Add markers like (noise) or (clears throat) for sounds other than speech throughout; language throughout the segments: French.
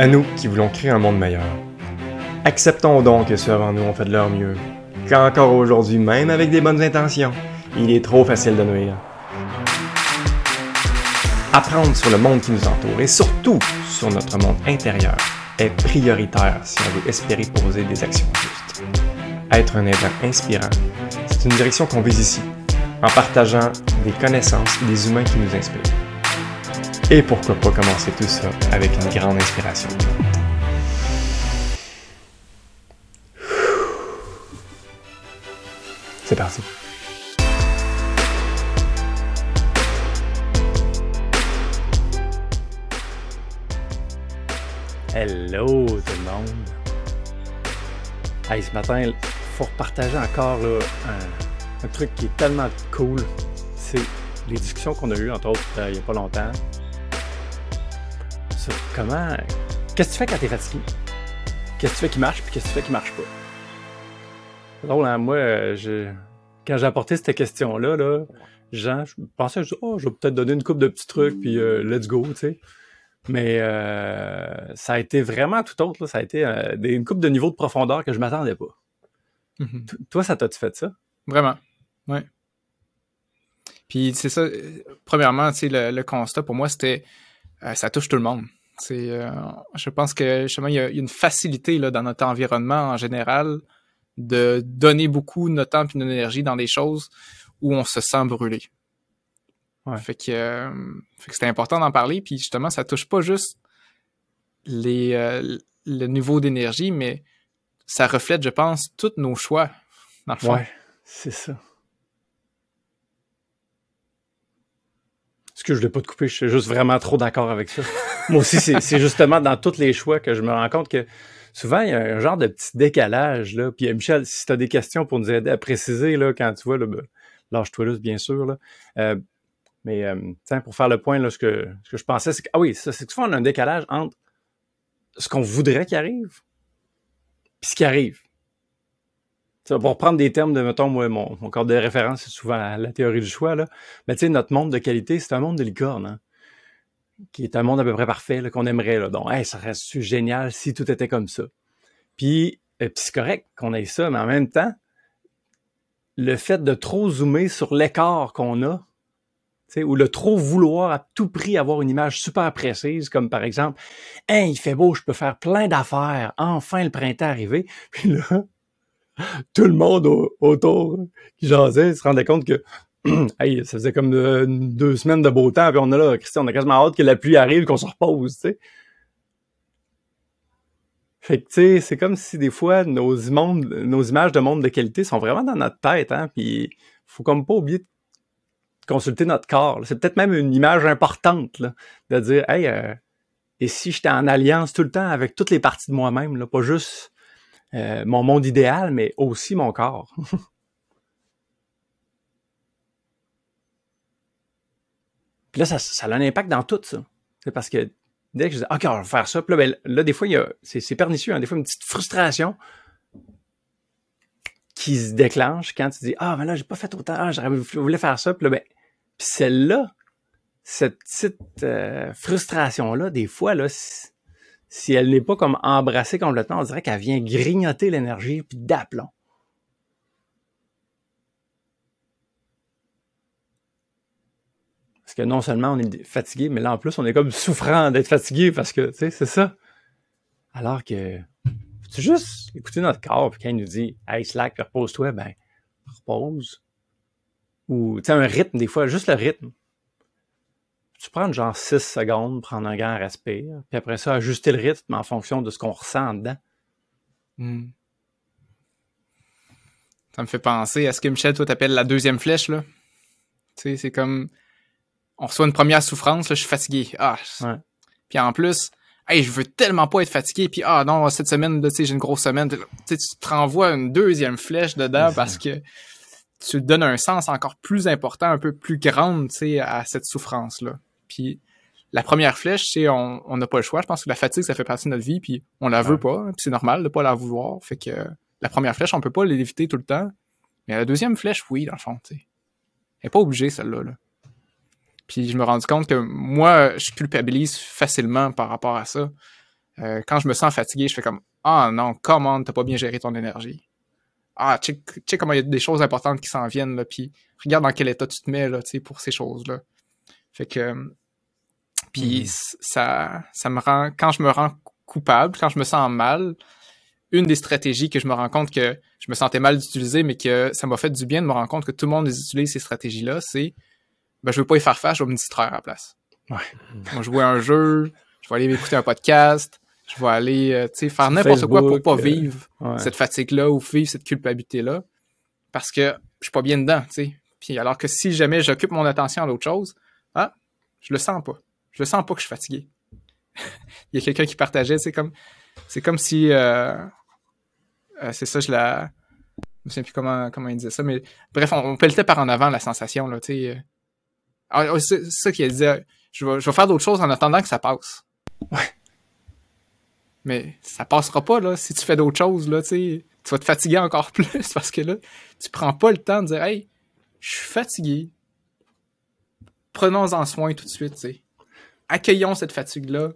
À nous qui voulons créer un monde meilleur. Acceptons donc que ceux avant nous ont fait de leur mieux, qu'encore aujourd'hui, même avec des bonnes intentions, il est trop facile de nuire. Apprendre sur le monde qui nous entoure et surtout sur notre monde intérieur est prioritaire si on veut espérer poser des actions justes. Être un être inspirant, c'est une direction qu'on vise ici, en partageant des connaissances et des humains qui nous inspirent. Et pourquoi pas commencer tout ça avec une grande inspiration. C'est parti. Hello tout le monde. Hey, ce matin, il faut repartager encore là, un, truc qui est tellement cool. C'est les discussions qu'on a eues, entre autres, euh, il n'y a pas longtemps. Comment? Qu'est-ce que tu fais quand t'es fatigué? Qu'est-ce que tu fais qui marche, puis qu'est-ce que tu fais qui marche pas? C'est drôle, hein? Moi, euh, je... quand j'ai apporté cette question-là, là, Jean, je pensais, je, oh, je vais peut-être donner une coupe de petits trucs, puis euh, let's go, tu sais. Mais euh, ça a été vraiment tout autre. Là. Ça a été euh, des, une coupe de niveau de profondeur que je m'attendais pas. Mhm. T- Toi, ça t'a-tu fait ça? Vraiment. Ouais. Puis c'est ça, premièrement, tu sais, le, le constat pour moi, c'était euh, ça touche tout le monde. C'est, euh, je pense que justement, il y a, une facilité là, dans notre environnement en général de donner beaucoup de notre temps et de notre énergie dans des choses où on se sent brûlé. Ouais. Fait que, euh, fait que c'était important d'en parler. Puis justement, ça touche pas juste les, euh, le niveau d'énergie, mais ça reflète, je pense, tous nos choix, dans le fond. c'est ça. Excuse, je ne voulais pas te couper, je suis juste vraiment trop d'accord avec ça. Moi aussi, c'est justement dans tous les choix que je me rends compte que souvent, il y a un genre de petit décalage. Là. Puis Michel, si tu as des questions pour nous aider à préciser, là, quand tu vois, là, ben, lâche-toi là, bien sûr. Là. Euh, mais euh, tiens, pour faire le point, là, ce, que, ce que je pensais, c'est que, ah oui, c'est que souvent, on a un décalage entre ce qu'on voudrait qu'il arrive puis ce qui arrive. Pour reprendre des termes de, mettons, moi, mon, cadre de référence, c'est souvent la, la théorie du choix. Mais tu sais, notre monde de qualité, c'est un monde de licorne, hein, qui est un monde à peu près parfait, qu'on aimerait, là. Donc, hey, ça reste génial si tout était comme ça? Puis, euh, puis c'est correct qu'on ait ça, mais en même temps, le fait de trop zoomer sur l'écart qu'on a, ou le trop vouloir à tout prix avoir une image super précise, comme par exemple, hein, il fait beau, je peux faire plein d'affaires, enfin le printemps est arrivé. Puis là, (laughs) tout le monde au- autour qui jasait se rendait compte que (clears throat) ça faisait comme euh, deux semaines de beau temps, puis on a là, Christian, on a quasiment hâte que la pluie arrive, qu'on se repose, tu sais. Fait que, tu sais, c'est comme si des fois, nos, images de monde de qualité sont vraiment dans notre tête, hein, puis faut comme pas oublier de consulter notre corps. C'est peut-être même une image importante, de dire, hey, euh, et si j'étais en alliance tout le temps avec toutes les parties de moi-même, pas juste euh, mon monde idéal, mais aussi mon corps. (laughs) Puis là, ça, ça a un impact dans tout ça. C'est parce que dès que je dis, OK, on va faire ça, puis là, ben, là, des fois, il y a, c'est, c'est pernicieux, hein, des fois, une petite frustration qui se déclenche quand tu dis, ah, mais là, j'ai pas fait autant, ah, j'aurais voulu faire ça, puis là, ben, puis celle-là, cette petite euh, frustration-là, des fois, là, si elle n'est pas comme embrassée complètement, on dirait qu'elle vient grignoter l'énergie puis d'aplomb. Parce que non seulement on est fatigué, mais là en plus on est comme souffrant d'être fatigué parce que, tu sais, c'est ça. Alors que, tu juste écouter notre corps, puis quand il nous dit, hey, slack, repose-toi, ben, repose. Ou, tu sais, un rythme, des fois, juste le rythme. Tu prends genre 6 secondes, prendre un grand respire, puis après ça, ajuster le rythme en fonction de ce qu'on ressent en dedans. Hmm. Ça me fait penser à ce que Michel, toi, t'appelles la deuxième flèche, là. Tu sais, c'est comme. On reçoit une première souffrance, là, je suis fatigué. Ah. Ouais. Puis en plus, hey, je veux tellement pas être fatigué. Puis ah non, cette semaine, là, tu sais, j'ai une grosse semaine. Tu sais, tu te renvoies une deuxième flèche dedans parce que tu donnes un sens encore plus important, un peu plus grand, tu sais, à cette souffrance-là. Puis la première flèche, c'est on n'a pas le choix. Je pense que la fatigue, ça fait partie de notre vie, puis on la veut pas. Puis c'est normal de pas la vouloir. Fait que la première flèche, on peut pas l'éviter tout le temps. Mais la deuxième flèche, oui, dans le fond, tu sais. Elle est pas obligée, celle-là. Là. Puis je me rends compte que moi, je culpabilise facilement par rapport à ça. euh, quand je me sens fatigué, je fais comme Ah non, comment t'as pas bien géré ton énergie. Ah, tu sais comment il y a des choses importantes qui s'en viennent, là, puis regarde dans quel état tu te mets là, pour ces choses-là. Fait que. Puis mm-hmm. ça, ça me rend. Quand je me rends coupable, quand je me sens mal, une des stratégies que je me rends compte que je me sentais mal d'utiliser, mais que ça m'a fait du bien de me rendre compte que tout le monde utilise ces stratégies-là, c'est ben, je veux pas y faire face, je vais me distraire à la place. Ouais. Moi, jouer un jeu, je vais aller écouter un podcast, je vais aller euh, faire n'importe quoi pour pas euh, vivre cette fatigue-là ou vivre cette culpabilité-là. Parce que je suis pas bien dedans, tu sais. Puis alors que si jamais j'occupe mon attention à l'autre chose, ah, je le sens pas. Je sens pas que je suis fatigué. (laughs) Il y a quelqu'un qui partageait, c'est comme c'est comme si euh, c'est ça, je la je ne sais plus comment, comment il disait ça, mais bref, on, on pelletait par en avant la sensation, là, tu sais. c'est ça qu'il disait. Je vais, je vais faire d'autres choses en attendant que ça passe. Ouais. Mais ça passera pas, là, si tu fais d'autres choses, là, tu sais. Tu vas te fatiguer encore (laughs) plus parce que là, tu prends pas le temps de dire, hey, je suis fatigué. Prenons-en soin tout de suite, tu sais. Accueillons cette fatigue-là,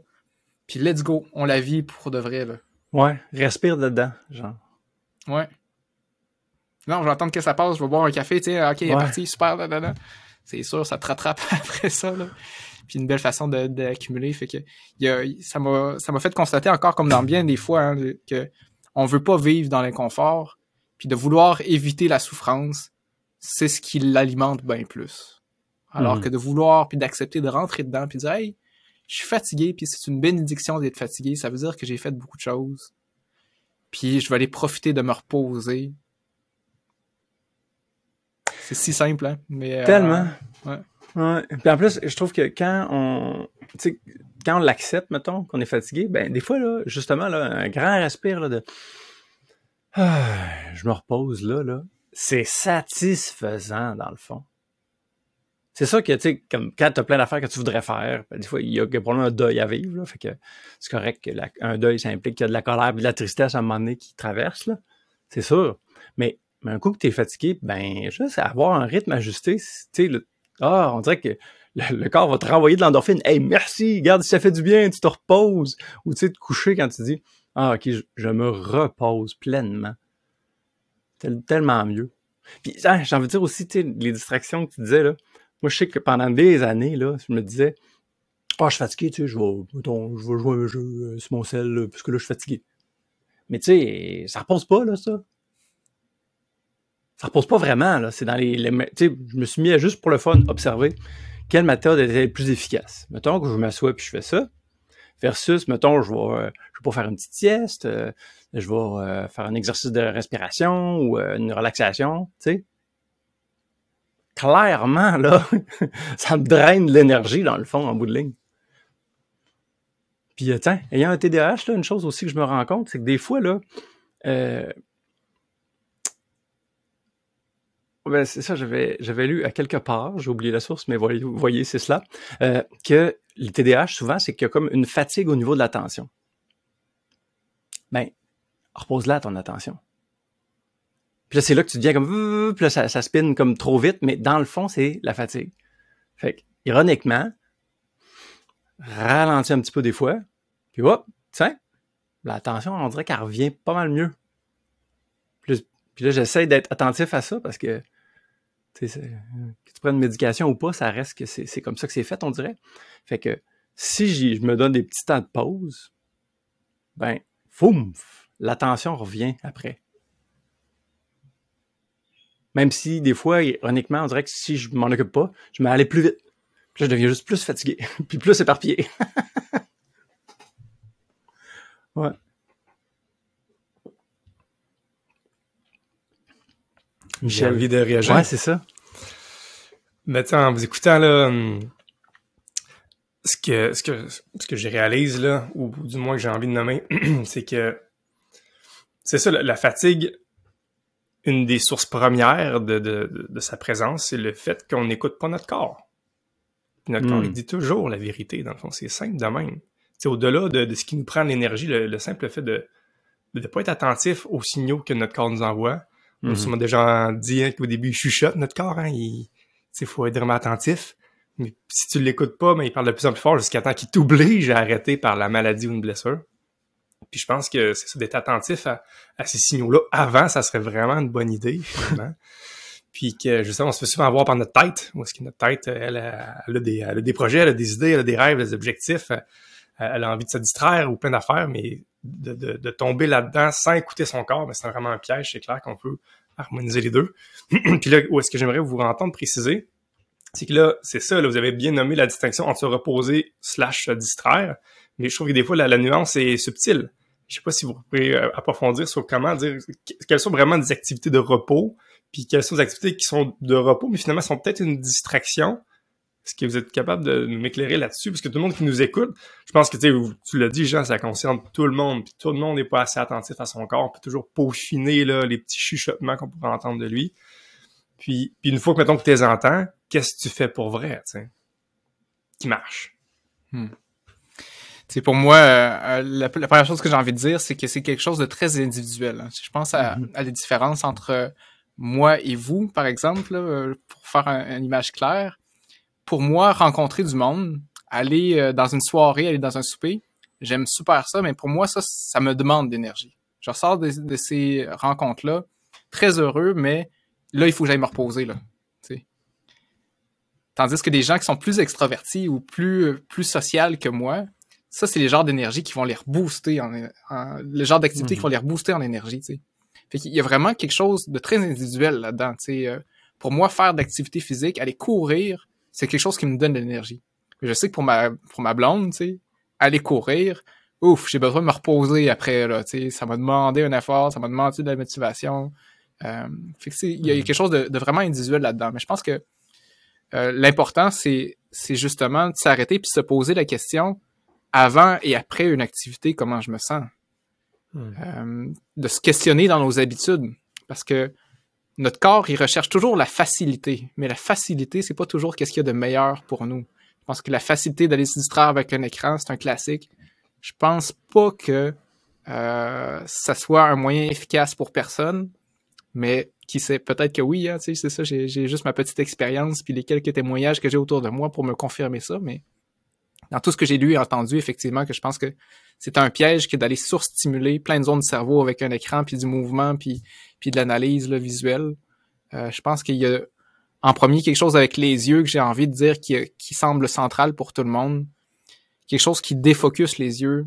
puis let's go, on la vit pour de vrai, là. Ouais, respire dedans, genre. Ouais. Non, je vais attendre que ça passe, je vais boire un café, tu sais, ok, il est parti, super, là, C'est sûr, ça te rattrape (laughs) après ça, là puis une belle façon d'accumuler. Fait que y a, ça m'a fait constater encore comme dans bien des fois hein, que on veut pas vivre dans l'inconfort, puis de vouloir éviter la souffrance, c'est ce qui l'alimente bien plus. Alors mhm. que de vouloir puis d'accepter de rentrer dedans puis de dire hey, je suis fatigué puis c'est une bénédiction d'être fatigué, ça veut dire que j'ai fait beaucoup de choses. Puis je vais aller profiter de me reposer. C'est si simple, hein? Mais, euh, Tellement. ouais. Ouais. Puis en plus, je trouve que quand on, quand on l'accepte, mettons, qu'on est fatigué, ben des fois là, justement là, un grand respire là de, ah, je me repose là là, c'est satisfaisant dans le fond. C'est ça que, tu sais, comme quand tu as plein d'affaires que tu voudrais faire, ben, des fois, il y a probablement un deuil à vivre, là, fait que c'est correct que un deuil, ça implique qu'il y a de la colère et de la tristesse à un moment donné qui traverse, là. C'est sûr. Mais, mais un coup que tu es fatigué, ben, juste avoir un rythme ajusté, tu sais, ah, on dirait que le, corps va te renvoyer de l'endorphine. Hey, merci, regarde, ça fait du bien, tu te reposes. Ou tu sais, te coucher quand tu dis Ah, ok, je, me repose pleinement. tellement mieux. Puis, ah, j'ai envie de dire aussi, tu sais, les distractions que tu disais, là. Moi, je sais que pendant des années, là, je me disais Ah, je suis fatigué, tu sais, je vais, je vais jouer un jeu euh, sur mon sel, parce que là, je suis fatigué. Mais tu sais, ça repose pas, là, ça ça repose pas vraiment. Là. C'est dans les, je me suis mis à juste pour le fun observer quelle méthode était la plus efficace. Mettons que je m'assois puis je fais ça, versus, mettons, je vais, euh, je vais pas faire une petite sieste, euh, je vais faire un exercice de respiration ou une relaxation, tu sais. Clairement, là, (laughs) ça me draine l'énergie, dans le fond, en bout de ligne. Puis, tiens, ayant un TDAH, là, une chose aussi que je me rends compte, c'est que des fois, là, Ben, c'est ça, j'avais, j'avais lu à quelque part, j'ai oublié la source, mais voyez, voyez c'est cela, euh, que le TDAH, souvent, c'est qu'il y a comme une fatigue au niveau de l'attention. Ben, repose-la ton attention. Puis là, c'est là que tu deviens comme, puis là, ça, ça spinne comme trop vite, mais dans le fond, c'est la fatigue. Fait que, ironiquement, ralentis un petit peu des fois, puis hop, tiens, l'attention, on dirait qu'elle revient pas mal mieux. Puis, là, j'essaie d'être attentif à ça parce que que tu prennes une médication ou pas, ça reste que c'est comme ça que c'est fait, on dirait. Fait que si je me donne des petits temps de pause, ben, foum, l'attention revient après. Même si des fois, ironiquement, on dirait que si je m'en occupe pas, je vais aller plus vite. Puis là, je deviens juste plus fatigué, (laughs) puis plus éparpillé. (laughs) ouais. J'ai envie de réagir. Ouais, c'est ça. Mais en vous écoutant, là, hum, ce que, ce que, ce que j'ai réalise, là, ou du moins que j'ai envie de nommer, (clears throat) c'est que c'est ça, la, fatigue, une des sources premières de, de, de, sa présence, c'est le fait qu'on n'écoute pas notre corps. notre corps, il hmm. dit toujours la vérité, dans le fond. C'est simple de même. C'est au-delà de, de, ce qui nous prend l'énergie, le, le, simple fait de ne pas être attentif aux signaux que notre corps nous envoie, on mm -hmm. déjà dit hein, qu'au début, il chuchote notre corps. Hein, il faut être vraiment attentif. Mais si tu l'écoutes pas, mais ben, il parle de plus en plus fort jusqu'à temps qu'il t'oblige à arrêter par la maladie ou une blessure. Puis je pense que c'est ça, d'être attentif à, ces signaux-là avant, ça serait vraiment une bonne idée, finalement. (laughs) puis que justement, on se fait souvent avoir par notre tête, où est-ce que notre tête, elle, a, des, elle a des projets, elle a des idées, elle a des rêves, des objectifs, elle a envie de se distraire ou plein d'affaires, mais de, de, de tomber là-dedans sans écouter son corps, mais c'est vraiment un piège, c'est clair qu'on peut harmoniser les deux. (clears throat) puis là, où est-ce que j'aimerais vous entendre préciser, c'est que là, c'est ça, là, vous avez bien nommé la distinction entre se reposer slash se distraire, mais je trouve que des fois, la, la nuance est subtile. Je sais pas si vous pouvez euh, approfondir sur comment dire quelles sont vraiment des activités de repos, puis quelles sont des activités qui sont de repos, mais finalement sont peut-être une distraction. Est-ce que vous êtes capable de m'éclairer là-dessus? Parce que tout le monde qui nous écoute, je pense que tu l'as dit, Jean, ça concerne tout le monde, puis tout le monde n'est pas assez attentif à son corps, on peut toujours peaufiner là, les petits chuchotements qu'on pourrait entendre de lui. Puis, une fois que, mettons, que tu les entends, qu'est-ce que tu fais pour vrai, tu sais, qui marche? Hmm. Pour moi, euh, la, première chose que j'ai envie de dire, c'est que c'est quelque chose de très individuel. Hein. Je pense à, à, des différences entre moi et vous, par exemple, euh, pour faire une image claire pour moi, rencontrer du monde, aller euh, dans une soirée, aller dans un souper, j'aime super ça, mais pour moi, ça, ça me demande d'énergie. Je ressors de, ces rencontres-là très heureux, mais là, il faut que j'aille me reposer, là. Tandis que des gens qui sont plus extravertis ou plus, euh, plus social que moi, ça, c'est les genres d'énergie qui vont les rebooster en, le genre d'activité qui vont les rebooster en énergie, tu sais. Fait qu'il y a vraiment quelque chose de très individuel là-dedans, tu sais. Euh, pour moi, faire d'activité physique, aller courir, c'est quelque chose qui me donne de l'énergie. Je sais que pour ma, pour ma blonde, tu sais, aller courir, ouf, j'ai besoin de me reposer après, là, tu sais, ça m'a demandé un effort, ça m'a demandé de la motivation. Euh, fait que, il y a mm. quelque chose de, vraiment individuel là-dedans. Mais je pense que euh, l'important, c'est, c'est justement de s'arrêter puis se poser la question avant et après une activité, comment je me sens. Mm. Euh, de se questionner dans nos habitudes. Parce que notre corps, il recherche toujours la facilité. Mais la facilité, c'est pas toujours qu'est-ce qu'il y a de meilleur pour nous. Je pense que la facilité d'aller se distraire avec un écran, c'est un classique. Je pense pas que euh, ça soit un moyen efficace pour personne, mais qui sait, peut-être que oui, hein, c'est ça, j'ai juste ma petite expérience puis les quelques témoignages que j'ai autour de moi pour me confirmer ça, mais dans tout ce que j'ai lu et entendu, effectivement, que je pense que c'est un piège que d'aller surstimuler plein de zones du cerveau avec un écran, puis du mouvement, puis, puis de l'analyse visuelle. Euh, je pense qu'il y a en premier quelque chose avec les yeux que j'ai envie de dire qui, qui semble central pour tout le monde. Quelque chose qui défocus les yeux,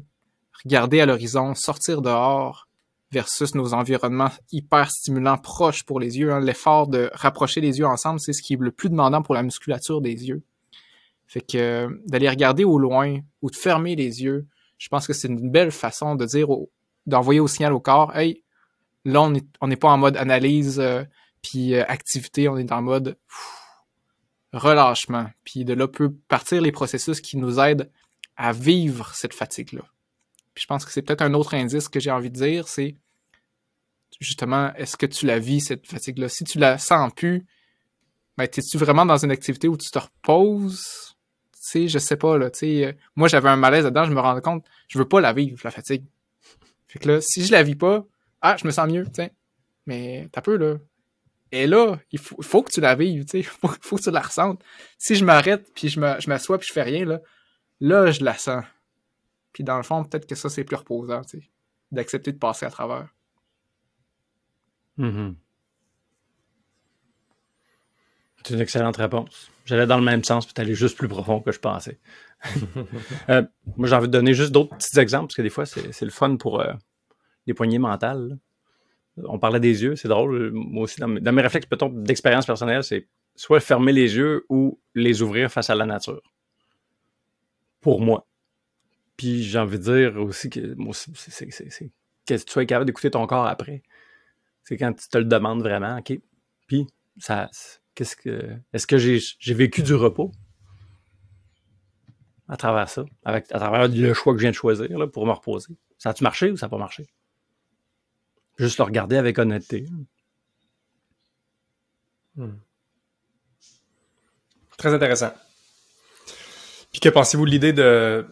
regarder à l'horizon, sortir dehors versus nos environnements hyper stimulants proches pour les yeux. Hein. L'effort de rapprocher les yeux ensemble, c'est ce qui est le plus demandant pour la musculature des yeux. Fait que euh, d'aller regarder au loin ou de fermer les yeux, je pense que c'est une belle façon de dire, d'envoyer au signal au corps, hey, là, on n'est pas en mode analyse euh, puis euh, activité, on est en mode relâchement. Puis de là peut partir les processus qui nous aident à vivre cette fatigue-là. Puis je pense que c'est peut-être un autre indice que j'ai envie de dire, c'est justement, est-ce que tu la vis, cette fatigue-là? Si tu la sens plus, ben, es-tu vraiment dans une activité où tu te reposes? Sais, je sais pas, là, tu euh, moi, j'avais un malaise dedans, je me rendais compte, je veux pas la vivre, la fatigue. Fait que là, si je la vis pas, ah, je me sens mieux, tu Mais t'as peu, là. Et là, il faut, que tu la vives, tu sais, (laughs) faut, faut que tu la ressentes. Si je m'arrête, puis je m'assois, puis je fais rien, là, là, je la sens. Puis dans le fond, peut-être que ça, c'est plus reposant, tu sais, d'accepter de passer à travers. Mm-hmm. C'est une excellente réponse. J'allais dans le même sens, puis t'allais juste plus profond que je pensais. Euh, moi, j'ai envie de donner juste d'autres petits exemples, parce que des fois, c'est le fun pour euh, les poignées mentales. On parlait des yeux, c'est drôle. Moi aussi, dans mes, réflexes, peut-être d'expérience personnelle, c'est soit fermer les yeux ou les ouvrir face à la nature. Pour moi. Puis j'ai envie de dire aussi que moi, c'est que tu sois capable d'écouter ton corps après. C'est quand tu te le demandes vraiment, OK. Puis ça, Qu'est-ce que est-ce que j'ai vécu du repos? À travers ça, avec, à travers le choix que je viens de choisir là, pour me reposer? Ça a-tu marché ou ça n'a pas marché? Juste le regarder avec honnêteté. Hmm. Très intéressant. Puis que pensez-vous de l'idée de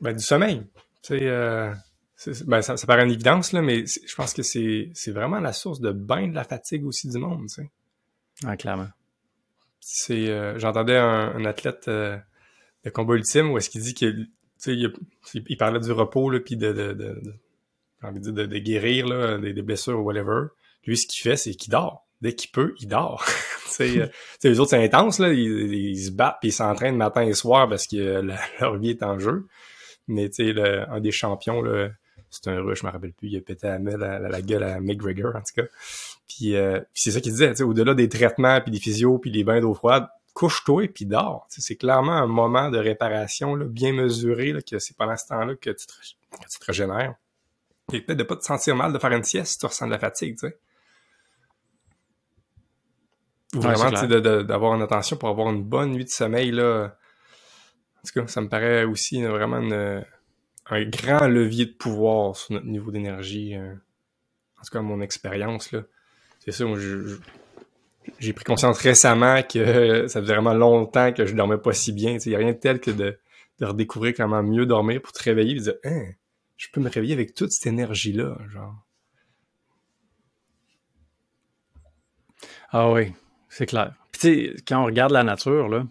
ben, du sommeil? Euh, ben, ça, ça, paraît une évidence, là, mais je pense que c'est vraiment la source de bain de la fatigue aussi du monde. Ah, clairement c'est euh, j'entendais un, athlète euh, de combat ultime où est-ce qu'il dit qu'il il, il, parlait du repos là puis de, de, de dire, de, guérir là, des, blessures ou whatever. Lui, ce qu'il fait, c'est qu'il dort. Dès qu'il peut, il dort. (laughs) c'est, les autres, c'est intense, là. Ils, se battent puis ils s'entraînent matin et soir parce que (laughs) leur vie est en jeu. Mais sais, un des champions, là, c'est un rush, je me rappelle plus, il a pété la, la, la gueule à McGregor, en tout cas. Puis, euh, c'est ça qu'il disait, au-delà des traitements, puis des physios, puis des bains d'eau froide, couche-toi et puis dors. C'est clairement un moment de réparation là, bien mesuré, là, que c'est pendant ce temps-là que tu te, que tu te régénères. Et peut-être de pas te sentir mal de faire une sieste si tu ressens de la fatigue, tu sais. Ou vraiment, d'avoir une attention pour avoir une bonne nuit de sommeil, là. En tout cas, ça me paraît aussi vraiment un grand levier de pouvoir sur notre niveau d'énergie. Euh, en tout cas, mon expérience, là. C'est ça, moi, j'ai pris conscience récemment que (laughs) ça faisait vraiment longtemps que je dormais pas si bien. Il n'y a rien de tel que de, redécouvrir comment mieux dormir pour te réveiller et dire hein, je peux me réveiller avec toute cette énergie-là, genre. Ah oui, c'est clair. Puis quand on regarde la nature, là,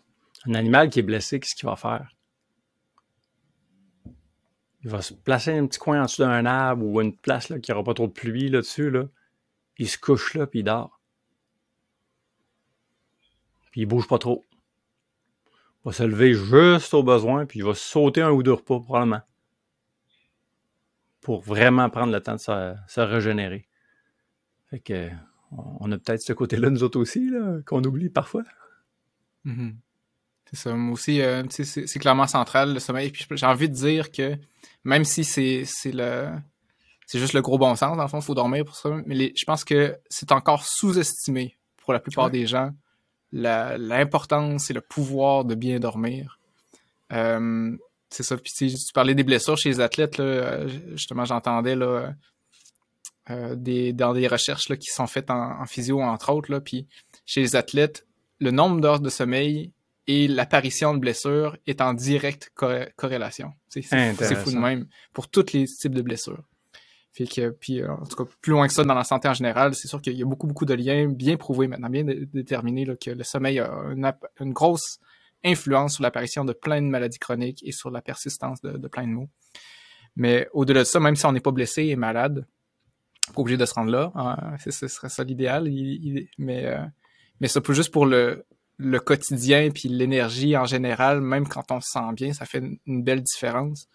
un animal qui est blessé, qu'est-ce qu'il va faire? Il va se placer un petit coin en dessous d'un arbre ou une place qui n'aura pas trop de pluie là-dessus. Là. Il se couche là, puis il dort. Puis il bouge pas trop. Il va se lever juste au besoin, puis il va sauter un ou deux repas, probablement. Pour vraiment prendre le temps de se, régénérer. Fait que on a peut-être ce côté-là, nous autres aussi, qu'on oublie parfois. Mm-hmm. C'est ça. Moi aussi, euh, c'est clairement central, le sommeil. Puis j'ai envie de dire que même si c'est le c'est juste le gros bon sens, dans le fond, il faut dormir pour ça. Mais je pense que c'est encore sous-estimé pour la plupart des gens l'importance et le pouvoir de bien dormir. Euh, c'est ça. Puis tu parlais des blessures chez les athlètes, là, justement, j'entendais là, euh, des, dans des recherches là, qui sont faites en, physio, entre autres. Là, puis chez les athlètes, le nombre d'heures de sommeil et l'apparition de blessures est en directe corrélation. C'est fou de même pour tous les types de blessures. Fait que, puis, euh, en tout cas, plus loin que ça dans la santé en général, c'est sûr qu'il y a beaucoup, beaucoup de liens bien prouvés maintenant, bien déterminés, là, que le sommeil a une, grosse influence sur l'apparition de plein de maladies chroniques et sur la persistance de, plein de maux. Mais au-delà de ça, même si on n'est pas blessé et malade, pas obligé de se rendre là, hein, ce serait ça l'idéal, mais, euh, mais ça peut juste pour le, le quotidien puis l'énergie en général, même quand on se sent bien, ça fait une belle différence.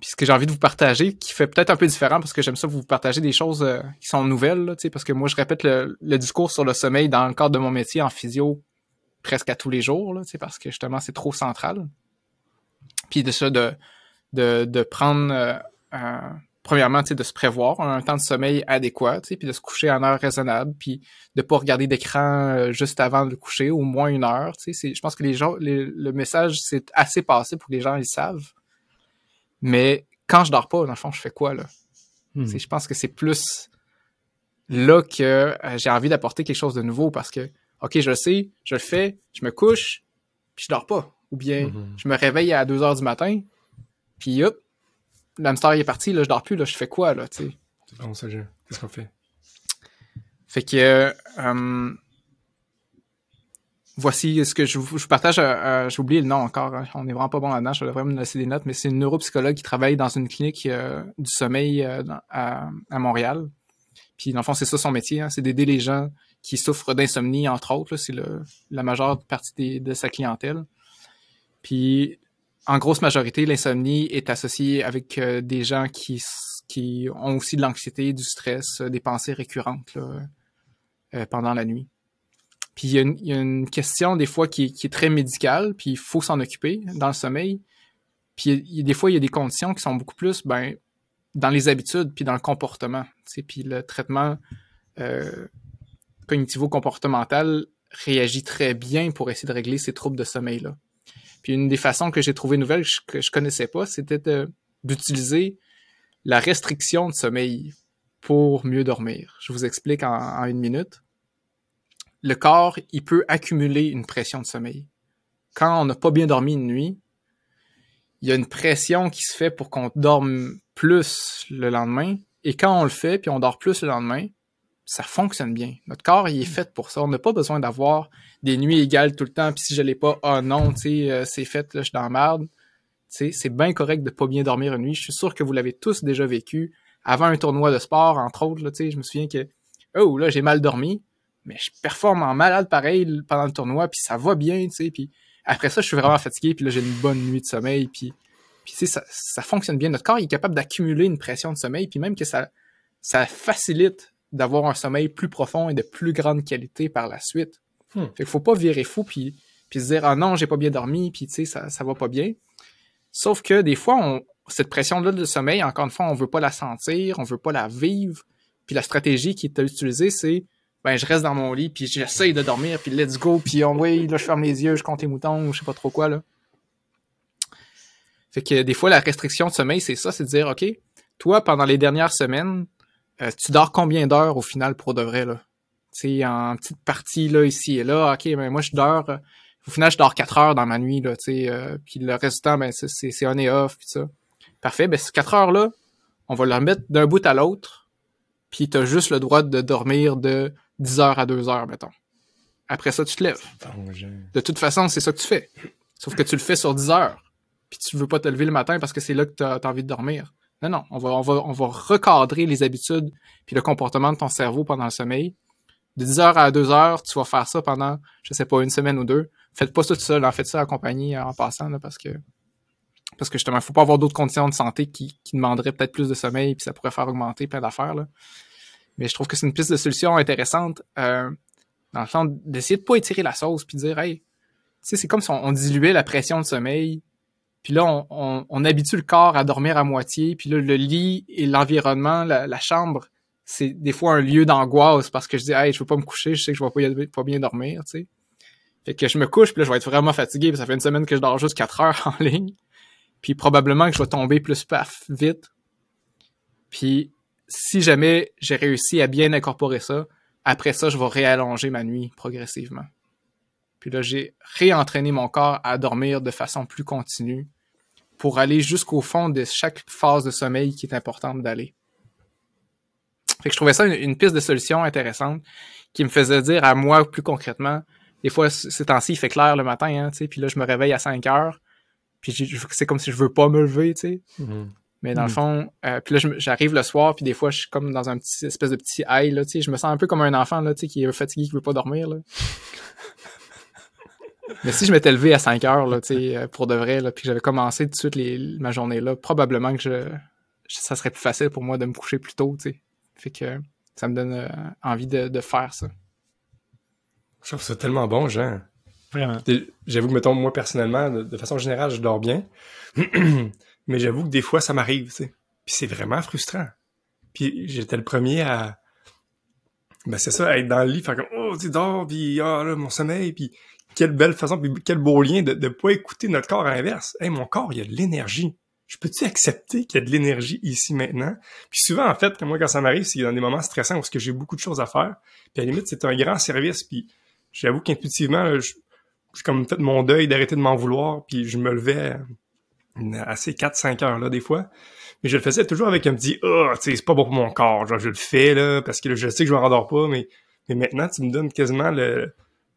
Puis ce que j'ai envie de vous partager, qui fait peut-être un peu différent, parce que j'aime ça vous partager des choses euh, qui sont nouvelles, là, parce que moi, je répète le, discours sur le sommeil dans le cadre de mon métier en physio presque à tous les jours, là, parce que justement, c'est trop central. Puis de ça, de, de, de prendre, euh, euh, premièrement, de se prévoir un temps de sommeil adéquat, puis de se coucher en heure raisonnable, puis de pas regarder d'écran juste avant de coucher, au moins une heure. Je pense que les gens, le message, c'est assez passé pour que les gens ils savent. Mais quand je dors pas, dans le fond, je fais quoi, là? Hmm. Je pense que c'est plus là que euh, j'ai envie d'apporter quelque chose de nouveau parce que, OK, je le sais, je le fais, je me couche, puis je dors pas. Ou bien, hmm. je me réveille à 2 heures du matin, puis hop, l'hamster est parti, là, je dors plus, là, je fais quoi, là, tu sais? C'est vraiment ça, Qu'est-ce qu'on fait? Fait que, euh, voici ce que je partage. Euh, euh, j'ai oublié le nom encore. Hein. On est vraiment pas bon là-dedans. Je devrais me laisser des notes, mais c'est une neuropsychologue qui travaille dans une clinique euh, du sommeil à, Montréal. Puis dans le fond, c'est ça son métier. Hein. c'est d'aider les gens qui souffrent d'insomnie, entre autres. C'est la majeure partie de sa clientèle. Puis en grosse majorité, l'insomnie est associée avec des gens qui, qui ont aussi de l'anxiété, du stress, des pensées récurrentes pendant la nuit. Puis il y, a une, question des fois qui, est très médicale, puis il faut s'en occuper dans le sommeil. Puis des fois, il y a des conditions qui sont beaucoup plus ben, dans les habitudes, puis dans le comportement. Puis le traitement euh, cognitivo-comportemental réagit très bien pour essayer de régler ces troubles de sommeil-là. Puis une des façons que j'ai trouvé nouvelle que je connaissais pas, c'était d'utiliser la restriction de sommeil pour mieux dormir. Je vous explique en une minute le corps, il peut accumuler une pression de sommeil. Quand on n'a pas bien dormi une nuit, il y a une pression qui se fait pour qu'on dorme plus le lendemain. Et quand on le fait, puis on dort plus le lendemain, ça fonctionne bien. Notre corps, il est fait pour ça. On n'a pas besoin d'avoir des nuits égales tout le temps. Puis si je l'ai pas, oh non, tu sais, euh, c'est fait, là, je suis dans la merde. c'est bien correct de pas bien dormir une nuit. Je suis sûr que vous l'avez tous déjà vécu. Avant un tournoi de sport, entre autres, là, je me souviens que oh là, j'ai mal dormi, mais je performe en malade pareil pendant le tournoi, puis ça va bien, tu sais, puis après ça, je suis vraiment fatigué, puis là, j'ai une bonne nuit de sommeil, puis, puis tu sais, ça, ça fonctionne bien. Notre corps est capable d'accumuler une pression de sommeil, puis même que ça, ça facilite d'avoir un sommeil plus profond et de plus grande qualité par la suite. Hmm. Fait qu'il faut pas virer fou, puis, puis se dire, ah non, j'ai pas bien dormi, puis tu sais, ça, ça va pas bien. Sauf que des fois, on, cette pression-là de sommeil, encore une fois, on veut pas la sentir, on veut pas la vivre. Puis la stratégie qui est utilisée, c'est ben je reste dans mon lit, puis j'essaye de dormir, puis let's go, puis on, oui, là je ferme les yeux, je compte les moutons, je sais pas trop quoi là. Fait que des fois la restriction de sommeil, c'est ça, c'est de dire ok, toi pendant les dernières semaines, euh, tu dors combien d'heures au final pour de vrai là? Tu en petite partie là ici et là, ok, ben moi je dors, euh, au final je dors 4 heures dans ma nuit là, tu sais, euh, puis le reste du temps ben c'est on et off puis ça. Parfait, ben ces 4 heures là, on va le remettre d'un bout à l'autre, puis t'as juste le droit de dormir de 10 heures à 2 heures, mettons. Après ça, tu te lèves. De toute façon, c'est ça que tu fais. Sauf que tu le fais sur 10 heures. Puis tu veux pas te lever le matin parce que c'est là que tu as, envie de dormir. Non, non, on va, on va, on va recadrer les habitudes puis le comportement de ton cerveau pendant le sommeil. De 10 heures à 2 heures, tu vas faire ça pendant, je sais pas, une semaine ou deux. Faites pas ça tout seul, en faites ça accompagné en passant, là, parce que parce que justement, il faut pas avoir d'autres conditions de santé qui, qui demanderaient peut-être plus de sommeil, puis ça pourrait faire augmenter plein d'affaires. Mais je trouve que c'est une piste de solution intéressante. Euh, dans le sens d'essayer de pas étirer la sauce puis de dire hey, tu sais, c'est comme si on, diluait la pression de sommeil. Puis là, on, on, habitue le corps à dormir à moitié. Puis là, le lit et l'environnement, la, chambre, c'est des fois un lieu d'angoisse parce que je dis hey, je veux pas me coucher, je sais que je vais pas, bien dormir, tu sais. Fait que je me couche, puis là, je vais être vraiment fatigué, ça fait une semaine que je dors juste 4 heures (laughs) en ligne. Puis probablement que je vais tomber plus paf vite. Puis si jamais j'ai réussi à bien incorporer ça, après ça, je vais réallonger ma nuit progressivement. Puis là, j'ai réentraîné mon corps à dormir de façon plus continue pour aller jusqu'au fond de chaque phase de sommeil qui est importante d'aller. Fait que je trouvais ça une, piste de solution intéressante qui me faisait dire à moi plus concrètement, des fois, ces temps-ci, il fait clair le matin, hein, puis là, je me réveille à 5 heures, puis c'est comme si je veux pas me lever, tu sais. Mm-hmm. Mais dans le hmm. fond, euh, puis là, j'arrive le soir, puis des fois, je suis comme dans un petit espèce de petit high, là, tu sais. Je me sens un peu comme un enfant, là, tu sais, qui est fatigué, qui veut pas dormir, là. (laughs) Mais si je m'étais levé à 5 heures, là, tu sais, euh, pour de vrai, là, puis que j'avais commencé tout de suite les, ma journée là, probablement que je, ça serait plus facile pour moi de me coucher plus tôt, tu sais. Fait que ça me donne euh, envie de, de, faire ça. Je trouve ça tellement bon, Jean. Vraiment. J'avoue que, mettons, moi, personnellement, de façon générale, je dors bien. (clears throat) Mais j'avoue que des fois, ça m'arrive, tu sais. Puis c'est vraiment frustrant. Puis j'étais le premier à... Ben c'est ça, être dans le lit, faire comme « Oh, tu dors, puis oh, là, mon sommeil, puis quelle belle façon, puis quel beau lien de ne pas écouter notre corps à l'inverse. Hey, mon corps, il y a de l'énergie. Je peux-tu accepter qu'il y a de l'énergie ici maintenant? Puis souvent, en fait, moi, quand ça m'arrive, c'est dans des moments stressants où j'ai beaucoup de choses à faire. Puis à la limite, c'est un grand service. Puis j'avoue qu'intuitivement, j'ai comme fait mon deuil d'arrêter de m'en vouloir. Puis je me levais assez 4-5 heures là des fois. Mais je le faisais toujours avec un petit oh, tu sais, c'est pas bon pour mon corps, genre je le fais là parce que je sais que je me rendors pas mais mais maintenant tu me donnes quasiment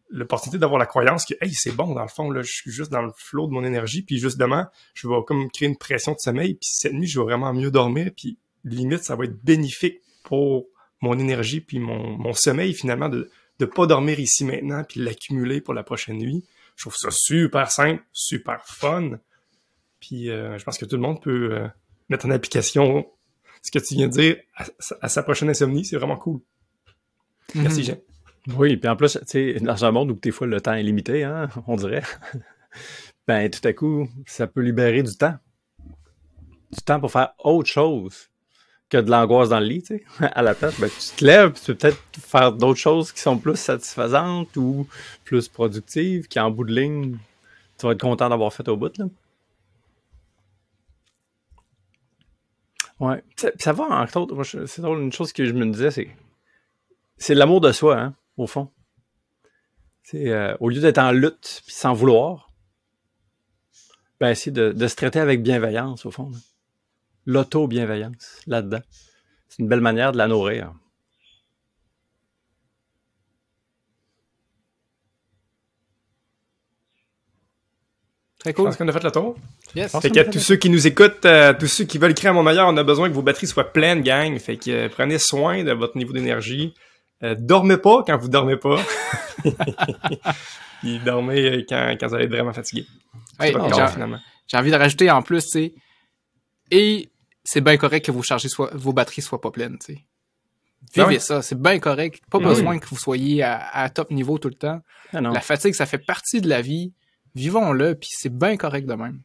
l'opportunité d'avoir la croyance que hey, c'est bon dans le fond là, je suis juste dans le flot de mon énergie puis justement, je vais comme créer une pression de sommeil puis cette nuit je vais vraiment mieux dormir puis limite ça va être bénéfique pour mon énergie puis mon, mon sommeil finalement de de pas dormir ici maintenant puis l'accumuler pour la prochaine nuit. Je trouve ça super simple, super fun. Puis euh, je pense que tout le monde peut euh, mettre en application ce que tu viens de dire à, sa prochaine insomnie. C'est vraiment cool. Merci, mhm. Jean. Oui, puis en plus, tu sais, dans un monde où des fois le temps est limité, hein, (laughs) on dirait, (laughs) ben tout à coup, ça peut libérer du temps. Du temps pour faire autre chose que de l'angoisse dans le lit, tu sais, (laughs) à la place. Ben, tu te lèves, tu peux peut-être faire d'autres choses qui sont plus satisfaisantes ou plus productives, qui en bout de ligne, tu vas être content d'avoir fait au bout, là. Ouais. Ça, va, entre autres, c'est une chose que je me disais, c'est c'est l'amour de soi, hein, au fond. C'est euh, au lieu d'être en lutte puis sans vouloir, ben essayer de, se traiter avec bienveillance, au fond. L'auto-bienveillance, là-dedans. C'est une belle manière de la nourrir. Très cool. Est-ce qu'on a fait le tour? Yes. Fait qu'à tous ceux qui nous écoutent, euh, tous ceux qui veulent créer un monde meilleur, on a besoin que vos batteries soient pleines, gang. Fait que euh, prenez soin de votre niveau d'énergie. Euh, dormez pas quand vous dormez pas. (laughs) Puis dormez quand, quand vous allez être vraiment fatigué. C'est pas j'ai- grave, finalement. J'ai envie de rajouter en plus, tu sais. Et c'est bien correct que vos chargez soient, vos batteries soient pas pleines, tu sais. Ah Vivez ouais. ça, c'est bien correct. Pas Mhm. besoin que vous soyez à, à top niveau tout le temps. Ah non. La fatigue, ça fait partie de la vie. Vivons-le, puis c'est bien correct de même.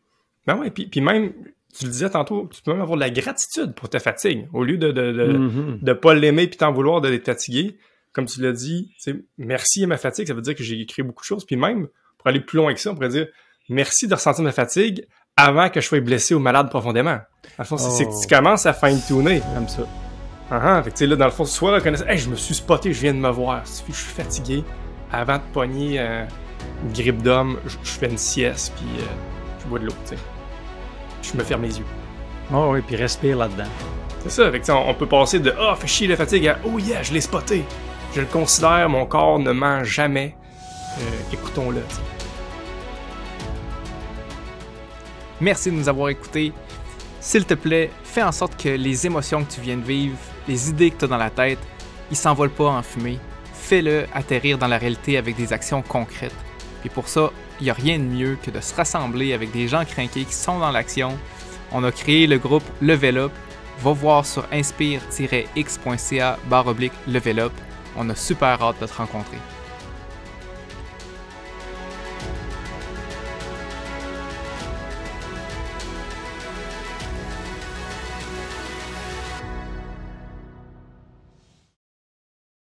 Ben ouais, puis, puis même, tu le disais tantôt, tu peux même avoir de la gratitude pour ta fatigue. Au lieu de, de, de, Mhm. de pas l'aimer puis t'en vouloir d'être fatigué, comme tu l'as dit, tu sais, merci à ma fatigue, ça veut dire que j'ai créé beaucoup de choses. Puis même, pour aller plus loin que ça, on pourrait dire merci de ressentir ma fatigue avant que je sois blessé ou malade profondément. Dans le fond, c'est c'est que Oh. tu commences à fine-tuner. J'aime ça. Ah ah, fait que tu sais, là, dans le fond, soit reconnaissant, hey, je me suis spoté, je viens de me voir, si je suis fatigué, avant de pogner euh, une grippe d'homme, je je fais une sieste, puis euh, je bois de l'eau, tu sais. Je me ferme les yeux. Oh oui, puis respire là-dedans. C'est ça, sais, on, on peut passer de Ah, fait chier la fatigue à Oh yeah, je l'ai spoté. Je le considère, mon corps ne ment jamais. Euh, Écoutons-le. Merci de nous avoir écoutés. S'il te plaît, fais en sorte que les émotions que tu viens de vivre, les idées que tu as dans la tête, ils s'envolent pas en fumée. Fais-le atterrir dans la réalité avec des actions concrètes. Et pour ça, il n'y a rien de mieux que de se rassembler avec des gens craqués qui sont dans l'action. On a créé le groupe Level Up. Va voir sur inspire-x.ca barre oblique Level Up. On a super hâte de te rencontrer.